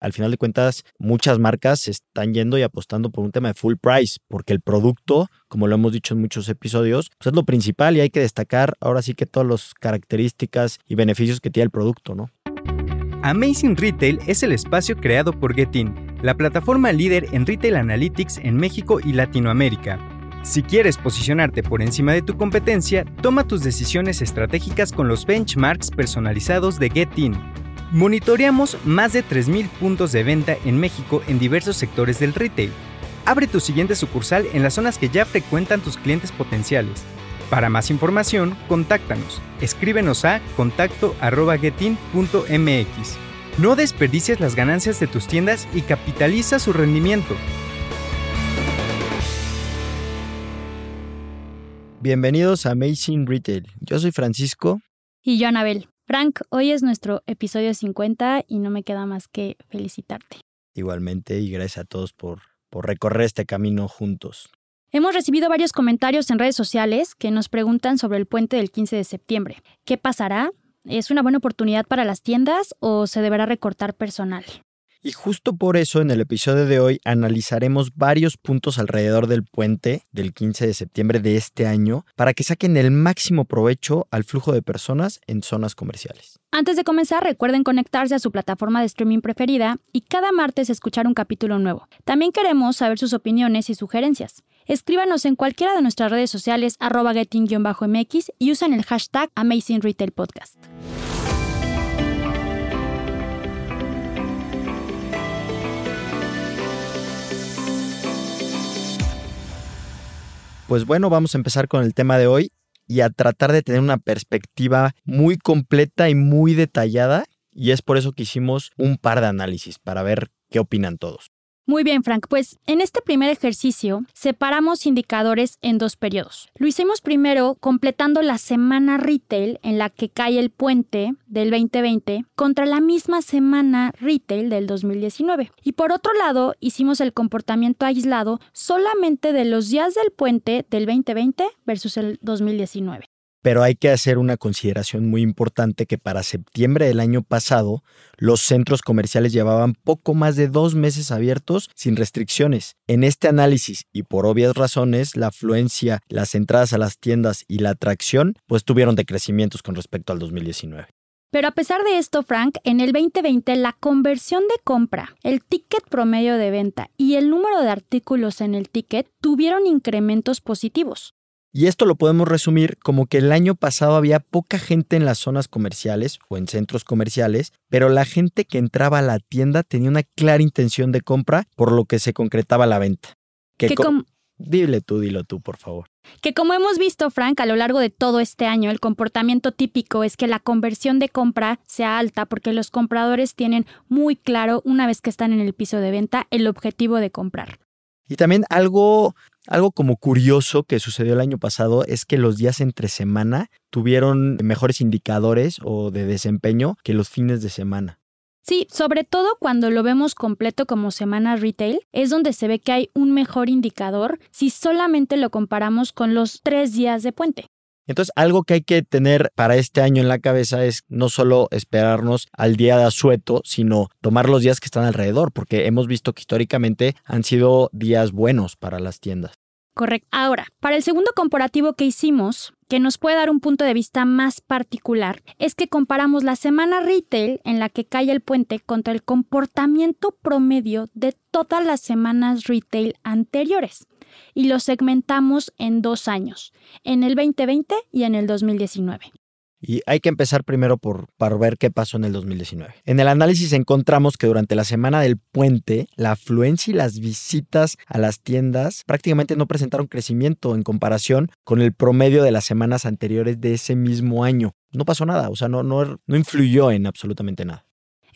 Al final de cuentas, muchas marcas están yendo y apostando por un tema de full price, porque el producto, como lo hemos dicho en muchos episodios, pues es lo principal y hay que destacar ahora sí que todas las características y beneficios que tiene el producto, ¿no? Amazing Retail es el espacio creado por Getin, la plataforma líder en retail analytics en México y Latinoamérica. Si quieres posicionarte por encima de tu competencia, toma tus decisiones estratégicas con los benchmarks personalizados de Getin. Monitoreamos más de 3.000 puntos de venta en México en diversos sectores del retail. Abre tu siguiente sucursal en las zonas que ya frecuentan tus clientes potenciales. Para más información, contáctanos. Escríbenos a contacto.getin.mx. No desperdicies las ganancias de tus tiendas y capitaliza su rendimiento. Bienvenidos a Amazing Retail. Yo soy Francisco. Y yo, Anabel. Frank, hoy es nuestro episodio 50 y no me queda más que felicitarte. Igualmente, y gracias a todos por, por recorrer este camino juntos. Hemos recibido varios comentarios en redes sociales que nos preguntan sobre el puente del 15 de septiembre. ¿Qué pasará? ¿Es una buena oportunidad para las tiendas o se deberá recortar personal? Y justo por eso en el episodio de hoy analizaremos varios puntos alrededor del puente del 15 de septiembre de este año para que saquen el máximo provecho al flujo de personas en zonas comerciales. Antes de comenzar, recuerden conectarse a su plataforma de streaming preferida y cada martes escuchar un capítulo nuevo. También queremos saber sus opiniones y sugerencias. Escríbanos en cualquiera de nuestras redes sociales arroba getting-mx y usen el hashtag Amazing Pues bueno, vamos a empezar con el tema de hoy y a tratar de tener una perspectiva muy completa y muy detallada. Y es por eso que hicimos un par de análisis para ver qué opinan todos. Muy bien, Frank. Pues en este primer ejercicio separamos indicadores en dos periodos. Lo hicimos primero completando la semana retail en la que cae el puente del 2020 contra la misma semana retail del 2019. Y por otro lado, hicimos el comportamiento aislado solamente de los días del puente del 2020 versus el 2019 pero hay que hacer una consideración muy importante que para septiembre del año pasado los centros comerciales llevaban poco más de dos meses abiertos sin restricciones. En este análisis y por obvias razones la afluencia, las entradas a las tiendas y la atracción pues tuvieron decrecimientos con respecto al 2019. Pero a pesar de esto, Frank, en el 2020 la conversión de compra, el ticket promedio de venta y el número de artículos en el ticket tuvieron incrementos positivos. Y esto lo podemos resumir como que el año pasado había poca gente en las zonas comerciales o en centros comerciales, pero la gente que entraba a la tienda tenía una clara intención de compra, por lo que se concretaba la venta. Que Dile tú, dilo tú, por favor. Que como hemos visto, Frank, a lo largo de todo este año, el comportamiento típico es que la conversión de compra sea alta porque los compradores tienen muy claro, una vez que están en el piso de venta, el objetivo de comprar. Y también algo, algo como curioso que sucedió el año pasado es que los días entre semana tuvieron mejores indicadores o de desempeño que los fines de semana. Sí, sobre todo cuando lo vemos completo como semana retail, es donde se ve que hay un mejor indicador si solamente lo comparamos con los tres días de puente. Entonces, algo que hay que tener para este año en la cabeza es no solo esperarnos al día de asueto, sino tomar los días que están alrededor, porque hemos visto que históricamente han sido días buenos para las tiendas. Correcto. Ahora, para el segundo comparativo que hicimos, que nos puede dar un punto de vista más particular, es que comparamos la semana retail en la que cae el puente contra el comportamiento promedio de todas las semanas retail anteriores y lo segmentamos en dos años, en el 2020 y en el 2019. Y hay que empezar primero por, por ver qué pasó en el 2019. En el análisis encontramos que durante la semana del puente, la afluencia y las visitas a las tiendas prácticamente no presentaron crecimiento en comparación con el promedio de las semanas anteriores de ese mismo año. No pasó nada, o sea, no, no, no influyó en absolutamente nada.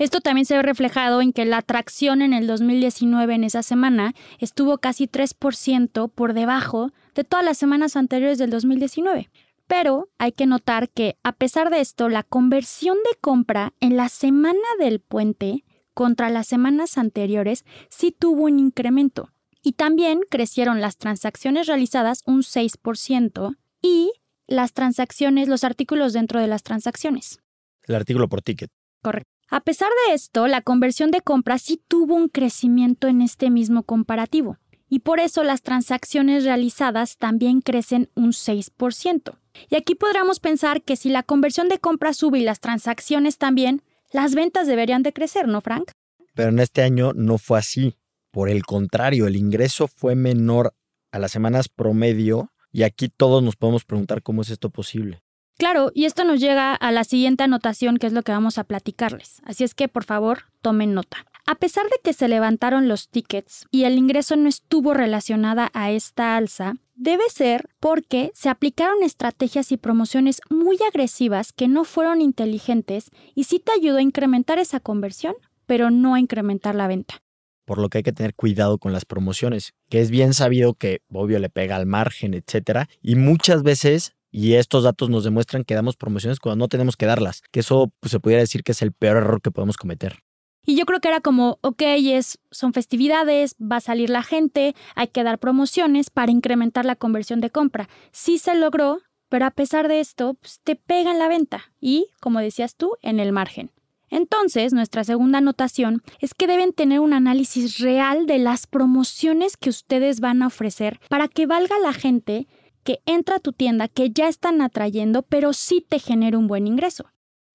Esto también se ve reflejado en que la atracción en el 2019 en esa semana estuvo casi 3% por debajo de todas las semanas anteriores del 2019. Pero hay que notar que, a pesar de esto, la conversión de compra en la semana del puente contra las semanas anteriores sí tuvo un incremento. Y también crecieron las transacciones realizadas un 6% y las transacciones, los artículos dentro de las transacciones. El artículo por ticket. Correcto. A pesar de esto, la conversión de compra sí tuvo un crecimiento en este mismo comparativo, y por eso las transacciones realizadas también crecen un 6%. Y aquí podríamos pensar que si la conversión de compra sube y las transacciones también, las ventas deberían de crecer, ¿no, Frank? Pero en este año no fue así. Por el contrario, el ingreso fue menor a las semanas promedio y aquí todos nos podemos preguntar cómo es esto posible. Claro, y esto nos llega a la siguiente anotación que es lo que vamos a platicarles. Así es que, por favor, tomen nota. A pesar de que se levantaron los tickets y el ingreso no estuvo relacionada a esta alza, debe ser porque se aplicaron estrategias y promociones muy agresivas que no fueron inteligentes y sí te ayudó a incrementar esa conversión, pero no a incrementar la venta por lo que hay que tener cuidado con las promociones, que es bien sabido que obvio le pega al margen, etcétera, y muchas veces y estos datos nos demuestran que damos promociones cuando no tenemos que darlas, que eso pues, se pudiera decir que es el peor error que podemos cometer. Y yo creo que era como, ok, es, son festividades, va a salir la gente, hay que dar promociones para incrementar la conversión de compra. Sí se logró, pero a pesar de esto, pues, te pega en la venta y, como decías tú, en el margen. Entonces, nuestra segunda anotación es que deben tener un análisis real de las promociones que ustedes van a ofrecer para que valga la gente que entra a tu tienda que ya están atrayendo, pero sí te genere un buen ingreso.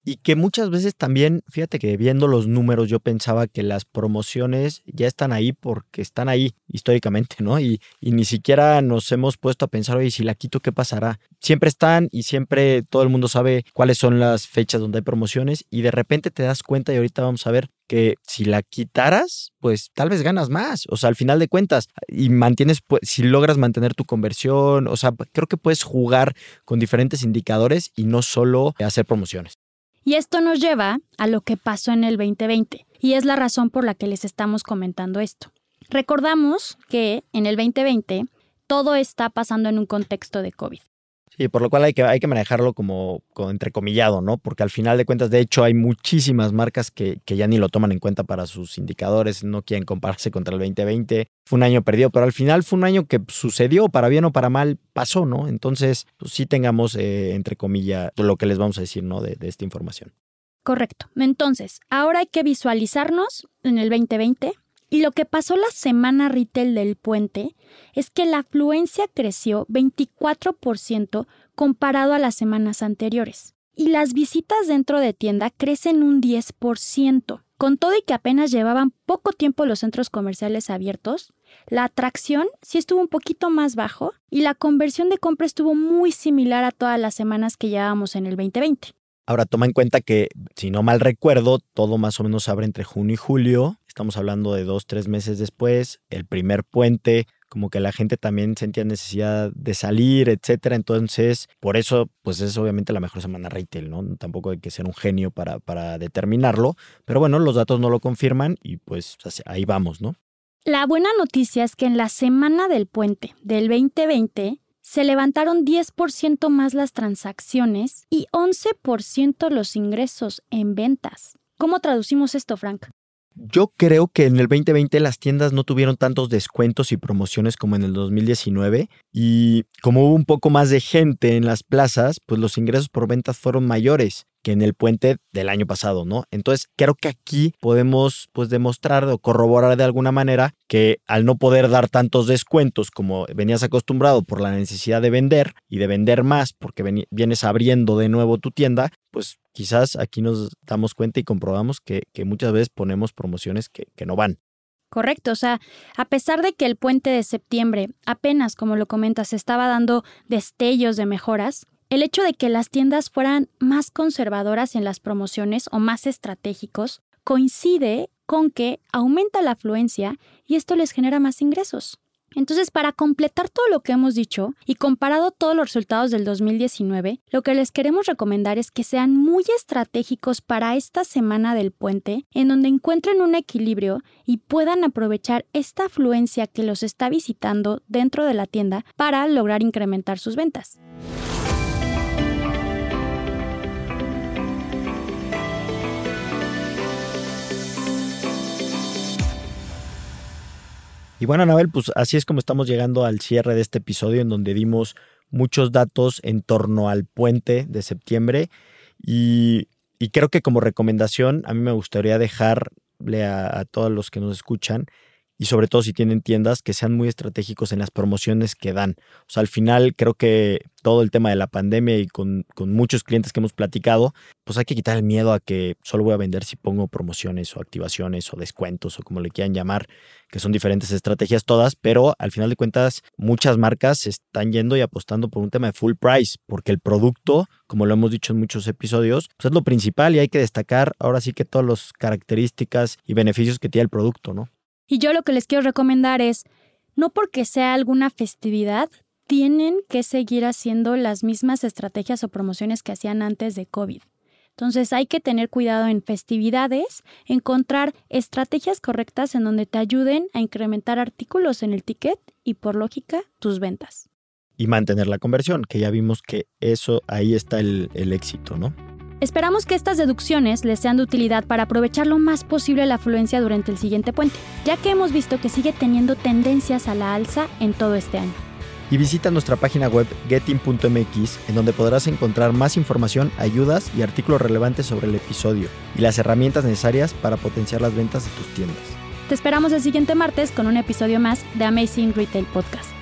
Y que muchas veces también, fíjate que viendo los números yo pensaba que las promociones ya están ahí porque están ahí históricamente, ¿no? Y, ni siquiera nos hemos puesto a pensar, oye, si la quito, ¿qué pasará? Siempre están y siempre todo el mundo sabe cuáles son las fechas donde hay promociones y de repente te das cuenta y ahorita vamos a ver que si la quitaras, pues tal vez ganas más. O sea, al final de cuentas, y mantienes, pues, si logras mantener tu conversión, o sea, creo que puedes jugar con diferentes indicadores y no solo hacer promociones. Y esto nos lleva a lo que pasó en el 2020, y es la razón por la que les estamos comentando esto. Recordamos que en el 2020 todo está pasando en un contexto de COVID. Sí, por lo cual hay que, hay que manejarlo como, entrecomillado, ¿no? Porque al final de cuentas, de hecho, hay muchísimas marcas que, que, ya ni lo toman en cuenta para sus indicadores, no quieren compararse contra el 2020. Fue un año perdido, pero al final fue un año que sucedió, para bien o para mal, pasó, ¿no? Entonces, pues sí tengamos, eh, entre comillas, lo que les vamos a decir, ¿no? De, de esta información. Correcto. Entonces, ahora hay que visualizarnos en el 2020 y lo que pasó la semana retail del puente es que la afluencia creció 24% comparado a las semanas anteriores. Y las visitas dentro de tienda crecen un 10%. Con todo y que apenas llevaban poco tiempo los centros comerciales abiertos, la atracción sí estuvo un poquito más bajo y la conversión de compra estuvo muy similar a todas las semanas que llevábamos en el 2020. Ahora toma en cuenta que, si no mal recuerdo, todo más o menos abre entre junio y julio Estamos hablando de dos, tres meses después, el primer puente, como que la gente también sentía necesidad de salir, etcétera. Entonces, por eso, pues es obviamente la mejor semana retail, ¿no? Tampoco hay que ser un genio para, para determinarlo, pero bueno, los datos no lo confirman y pues ahí vamos, ¿no? La buena noticia es que en la semana del puente del 2020 se levantaron 10% más las transacciones y 11% los ingresos en ventas. ¿Cómo traducimos esto, Frank? Yo creo que en el 2020 las tiendas no tuvieron tantos descuentos y promociones como en el 2019 y como hubo un poco más de gente en las plazas, pues los ingresos por ventas fueron mayores que en el puente del año pasado, ¿no? Entonces creo que aquí podemos pues demostrar o corroborar de alguna manera que al no poder dar tantos descuentos como venías acostumbrado por la necesidad de vender y de vender más porque vienes abriendo de nuevo tu tienda, pues quizás aquí nos damos cuenta y comprobamos que, muchas veces ponemos promociones que, que no van. Correcto, o sea, a pesar de que el puente de septiembre apenas, como lo comentas, estaba dando destellos de mejoras, el hecho de que las tiendas fueran más conservadoras en las promociones o más estratégicos coincide con que aumenta la afluencia y esto les genera más ingresos. Entonces, para completar todo lo que hemos dicho y comparado todos los resultados del 2019, lo que les queremos recomendar es que sean muy estratégicos para esta semana del puente, en donde encuentren un equilibrio y puedan aprovechar esta afluencia que los está visitando dentro de la tienda para lograr incrementar sus ventas. Y bueno, Anabel, pues así es como estamos llegando al cierre de este episodio en donde dimos muchos datos en torno al puente de septiembre. Y creo que como recomendación, a mí me gustaría dejarle a todos los que nos escuchan y sobre todo si tienen tiendas que sean muy estratégicos en las promociones que dan. O sea, al final creo que todo el tema de la pandemia y con, con, muchos clientes que hemos platicado, pues hay que quitar el miedo a que solo voy a vender si pongo promociones o activaciones o descuentos o como le quieran llamar, que son diferentes estrategias todas, pero al final de cuentas muchas marcas están yendo y apostando por un tema de full price, porque el producto, como lo hemos dicho en muchos episodios, pues es lo principal y hay que destacar ahora sí que todas las características y beneficios que tiene el producto, ¿no? Y yo lo que les quiero recomendar es, no porque sea alguna festividad, tienen que seguir haciendo las mismas estrategias o promociones que hacían antes de COVID. Entonces hay que tener cuidado en festividades, encontrar estrategias correctas en donde te ayuden a incrementar artículos en el ticket y por lógica tus ventas. Y mantener la conversión, que ya vimos que eso ahí está el, el éxito, ¿no? Esperamos que estas deducciones les sean de utilidad para aprovechar lo más posible la afluencia durante el siguiente puente, ya que hemos visto que sigue teniendo tendencias a la alza en todo este año. Y visita nuestra página web getting.mx, en donde podrás encontrar más información, ayudas y artículos relevantes sobre el episodio y las herramientas necesarias para potenciar las ventas de tus tiendas. Te esperamos el siguiente martes con un episodio más de Amazing Retail Podcast.